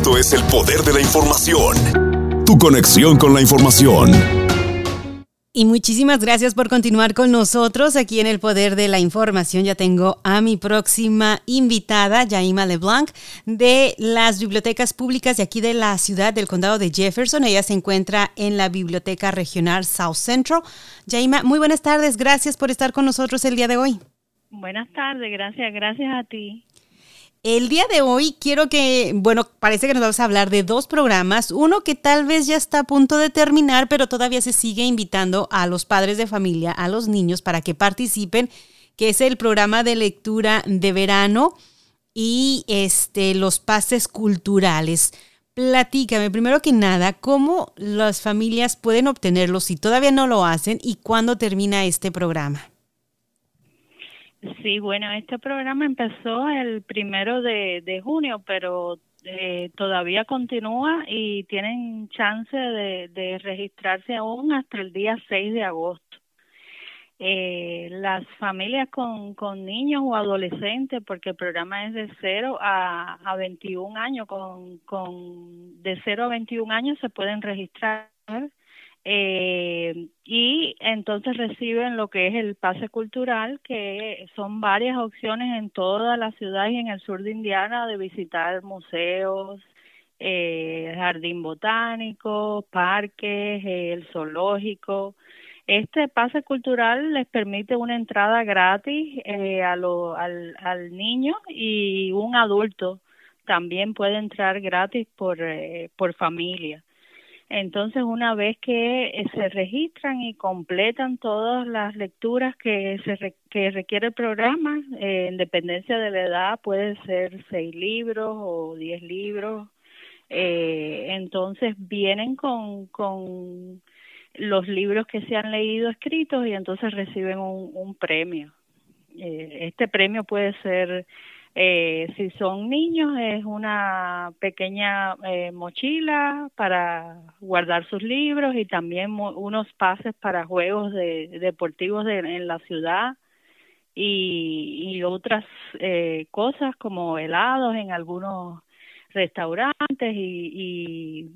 Esto es el poder de la información. Tu conexión con la información. Y muchísimas gracias por continuar con nosotros aquí en el Poder de la Información. Ya tengo a mi próxima invitada, Yaima LeBlanc, de las bibliotecas públicas de aquí de la ciudad del condado de Jefferson. Ella se encuentra en la Biblioteca Regional South Central. Yaima, muy buenas tardes. Gracias por estar con nosotros el día de hoy. Buenas tardes, gracias, gracias a ti. El día de hoy quiero que, bueno, parece que nos vamos a hablar de dos programas. Uno que tal vez ya está a punto de terminar, pero todavía se sigue invitando a los padres de familia, a los niños, para que participen, que es el programa de lectura de verano y este, los pases culturales. Platícame, primero que nada, cómo las familias pueden obtenerlos si todavía no lo hacen y cuándo termina este programa. Sí, bueno, este programa empezó el primero de, junio, pero eh, todavía continúa y tienen chance de, registrarse aún hasta el día 6 de agosto. Eh, las familias con, niños o adolescentes, porque el programa es de 0 a, a 21 años, con, con de 0 a 21 años se pueden registrar eh, y entonces reciben lo que es el pase cultural, que son varias opciones en toda la ciudad y en el sur de Indiana de visitar museos, eh, jardín botánico, parques, el zoológico. Este pase cultural les permite una entrada gratis eh, a lo, al, al niño y un adulto también puede entrar gratis por, eh, por familia. Entonces, una vez que eh, se registran y completan todas las lecturas que, se que requiere el programa, eh, en dependencia de la edad, puede ser seis libros o diez libros. Eh, entonces, vienen con, con los libros que se han leído escritos y entonces reciben un, un premio. Eh, este premio puede ser eh, si son niños, es una pequeña eh, mochila para guardar sus libros y también unos pases para juegos de, deportivos en la ciudad y, y otras eh, cosas como helados en algunos restaurantes y, y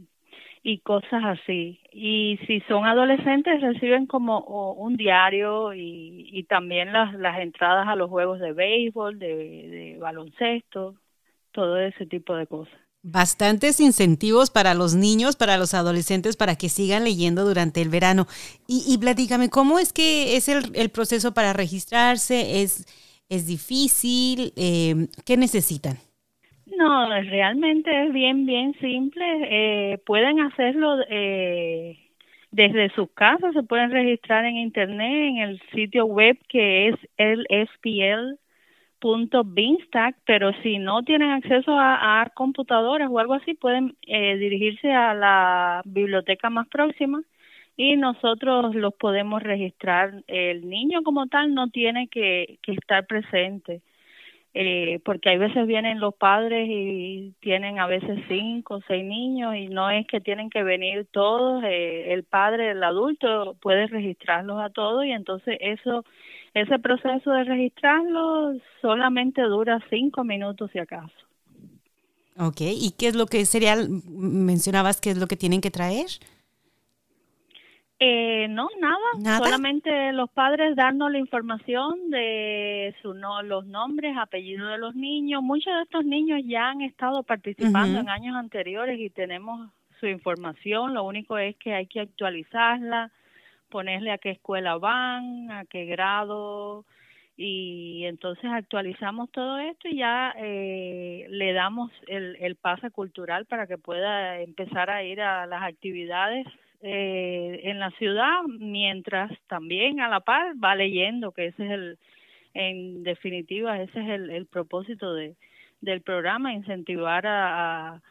y cosas así. Y si son adolescentes reciben como un diario y, y también las, las entradas a los juegos de béisbol, de, baloncesto, todo ese tipo de cosas. Bastantes incentivos para los niños, para los adolescentes, para que sigan leyendo durante el verano. Y, y platícame, ¿cómo es que es el, el proceso para registrarse? ¿Es, es difícil? Eh, ¿Qué necesitan? No, realmente es bien, bien simple. Eh, pueden hacerlo eh, desde sus casas, se pueden registrar en internet en el sitio web que es el pero si no tienen acceso a, computadoras o algo así, pueden eh, dirigirse a la biblioteca más próxima y nosotros los podemos registrar. El niño como tal no tiene que, que estar presente eh, porque hay veces vienen los padres y tienen a veces cinco o seis niños y no es que tienen que venir todos, eh, el padre, el adulto puede registrarlos a todos y entonces eso, ese proceso de registrarlos solamente dura cinco minutos si acaso. Ok, ¿y qué es lo que sería, mencionabas qué es lo que tienen que traer? Eh, no, nada. Solamente los padres darnos la información de su no, los nombres, apellidos de los niños. Muchos de estos niños ya han estado participando en años anteriores y tenemos su información. Lo único es que hay que actualizarla, ponerle a qué escuela van, a qué grado y entonces actualizamos todo esto y ya eh, le damos el, el pase cultural para que pueda empezar a ir a las actividades eh, en la ciudad, mientras también a la par va leyendo, que ese es el, en definitiva, ese es el, el propósito de, del programa, incentivar a,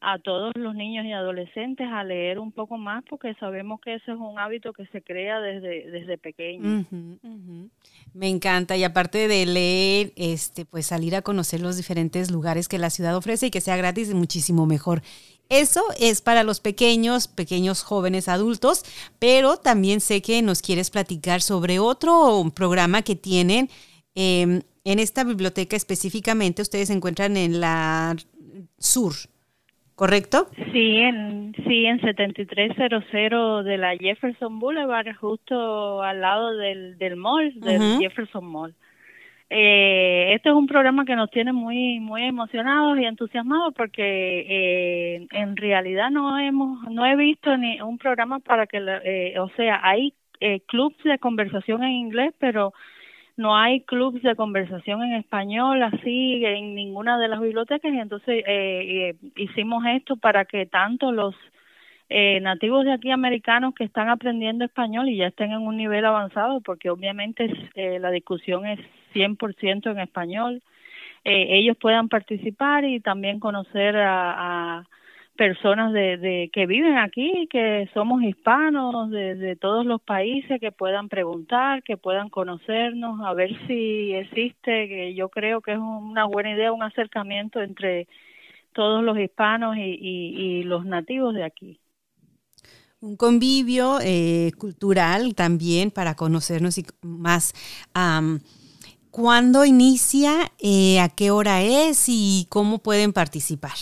a, todos los niños y adolescentes a leer un poco más, porque sabemos que ese es un hábito que se crea desde, desde pequeño. Me encanta, y aparte de leer, este, pues salir a conocer los diferentes lugares que la ciudad ofrece y que sea gratis, muchísimo mejor. Eso es para los pequeños, pequeños jóvenes adultos, pero también sé que nos quieres platicar sobre otro programa que tienen em, en esta biblioteca específicamente. Ustedes se encuentran en la sur. ¿correcto? Sí, en, sí, en 7300 de la Jefferson Boulevard, justo al lado del, del mall, del Jefferson Mall. Eh, este es un programa que nos tiene muy muy emocionados y entusiasmados porque eh, en realidad no hemos no he visto ni un programa para que eh, o sea hay eh, clubs de conversación en inglés pero no hay clubs de conversación en español así en ninguna de las bibliotecas. Y entonces eh, hicimos esto para que tanto los eh, nativos de aquí americanos que están aprendiendo español y ya estén en un nivel avanzado, porque obviamente eh, la discusión es 100% en español, eh, ellos puedan participar y también conocer a, personas de, de, que viven aquí, que somos hispanos de, todos los países, que puedan preguntar, que puedan conocernos, a ver si existe, que yo creo que es una buena idea, un acercamiento entre todos los hispanos y, y los nativos de aquí un convivio eh, cultural también para conocernos y más. ¿Cuándo inicia? Eh, ¿A qué hora es? ¿Y cómo pueden participar?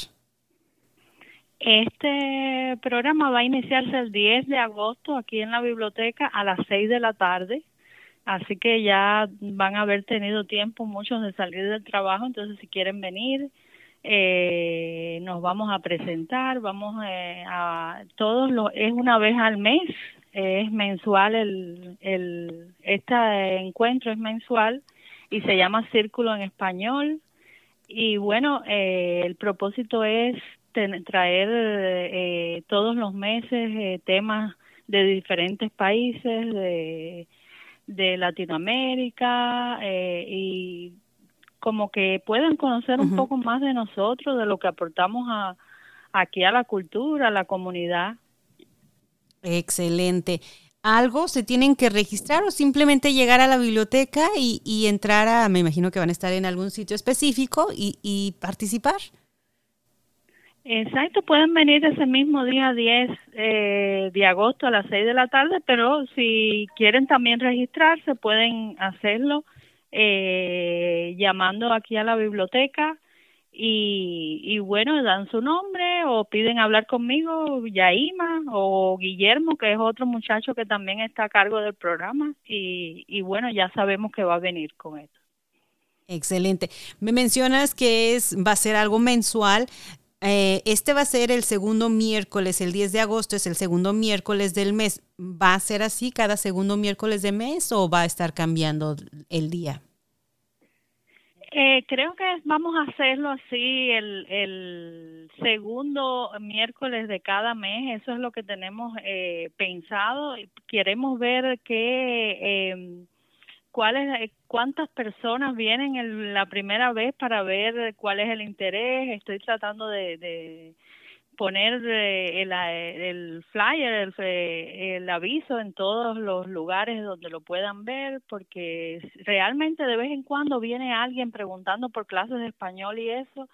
Este programa va a iniciarse el 10 de agosto aquí en la biblioteca a las 6 de la tarde. Así que ya van a haber tenido tiempo muchos de salir del trabajo, entonces si quieren venir, eh, nos vamos a presentar, vamos eh, a todos los, es una vez al mes, es mensual el, el, este encuentro es mensual y se llama Círculo en Español y bueno, eh, el propósito es traer eh, todos los meses eh, temas de diferentes países de, de Latinoamérica eh, y como que puedan conocer un poco más de nosotros, de lo que aportamos a, aquí a la cultura, a la comunidad. Excelente. ¿Algo se tienen que registrar o simplemente llegar a la biblioteca y, entrar a, me imagino que van a estar en algún sitio específico y, y participar? Exacto, pueden venir ese mismo día 10 eh, de agosto a las 6 de la tarde, pero si quieren también registrarse pueden hacerlo eh, llamando aquí a la biblioteca y, y bueno, dan su nombre o piden hablar conmigo, Yaima o Guillermo, que es otro muchacho que también está a cargo del programa y, y bueno, ya sabemos que va a venir con esto. Excelente. Me mencionas que es va a ser algo mensual. Eh, este va a ser el segundo miércoles, el 10 de agosto es el segundo miércoles del mes. ¿Va a ser así cada segundo miércoles de mes o va a estar cambiando el día? Eh, creo que vamos a hacerlo así el, el segundo miércoles de cada mes. Eso es lo que tenemos eh, pensado. Queremos ver qué, eh, cuáles, cuántas personas vienen la primera vez para ver cuál es el interés. Estoy tratando de poner eh, el, el, flyer, el, aviso en todos los lugares donde lo puedan ver, porque realmente de vez en cuando viene alguien preguntando por clases de español y eso,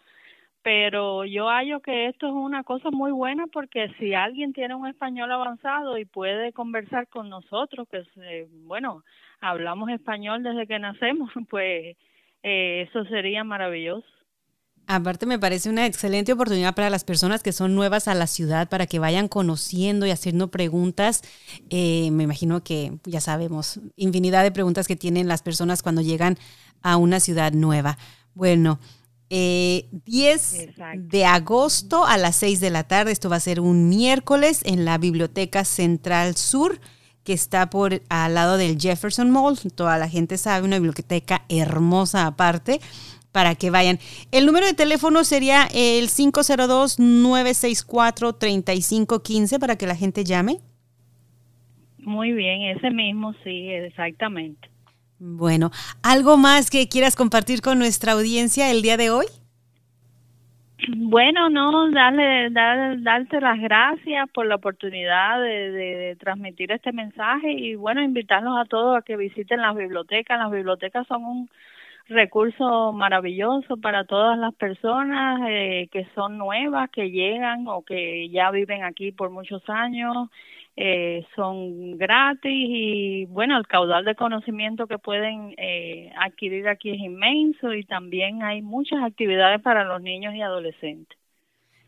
pero yo hallo que esto es una cosa muy buena porque si alguien tiene un español avanzado y puede conversar con nosotros, que eh, bueno, hablamos español desde que nacemos, pues eh, eso sería maravilloso. Aparte me parece una excelente oportunidad para las personas que son nuevas a la ciudad para que vayan conociendo y haciendo preguntas. Eh, me imagino que ya sabemos infinidad de preguntas que tienen las personas cuando llegan a una ciudad nueva. Bueno, 10 eh, de agosto a las 6 de la tarde, esto va a ser un miércoles en la Biblioteca Central Sur que está por al lado del Jefferson Mall. Toda la gente sabe, una biblioteca hermosa aparte para que vayan. El número de teléfono sería el 502-964-3515 para que la gente llame. Muy bien, ese mismo, sí, exactamente. Bueno, ¿algo más que quieras compartir con nuestra audiencia el día de hoy? Bueno, no, darle, dar, darte las gracias por la oportunidad de, de, transmitir este mensaje y bueno, invitarlos a todos a que visiten las bibliotecas. Las bibliotecas son un recurso maravilloso para todas las personas eh, que son nuevas, que llegan o que ya viven aquí por muchos años. Eh, son gratis y bueno, el caudal de conocimiento que pueden eh, adquirir aquí es inmenso y también hay muchas actividades para los niños y adolescentes.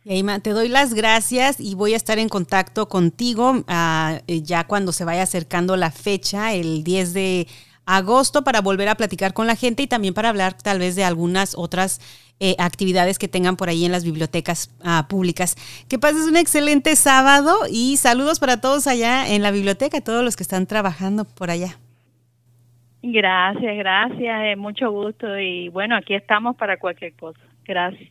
Yaima, te doy las gracias y voy a estar en contacto contigo ah, eh, ya cuando se vaya acercando la fecha, el 10 de agosto, para volver a platicar con la gente y también para hablar tal vez de algunas otras eh, actividades que tengan por ahí en las bibliotecas ah, públicas. Que pases un excelente sábado y saludos para todos allá en la biblioteca, todos los que están trabajando por allá. Gracias, gracias, eh, mucho gusto y bueno, aquí estamos para cualquier cosa. Gracias.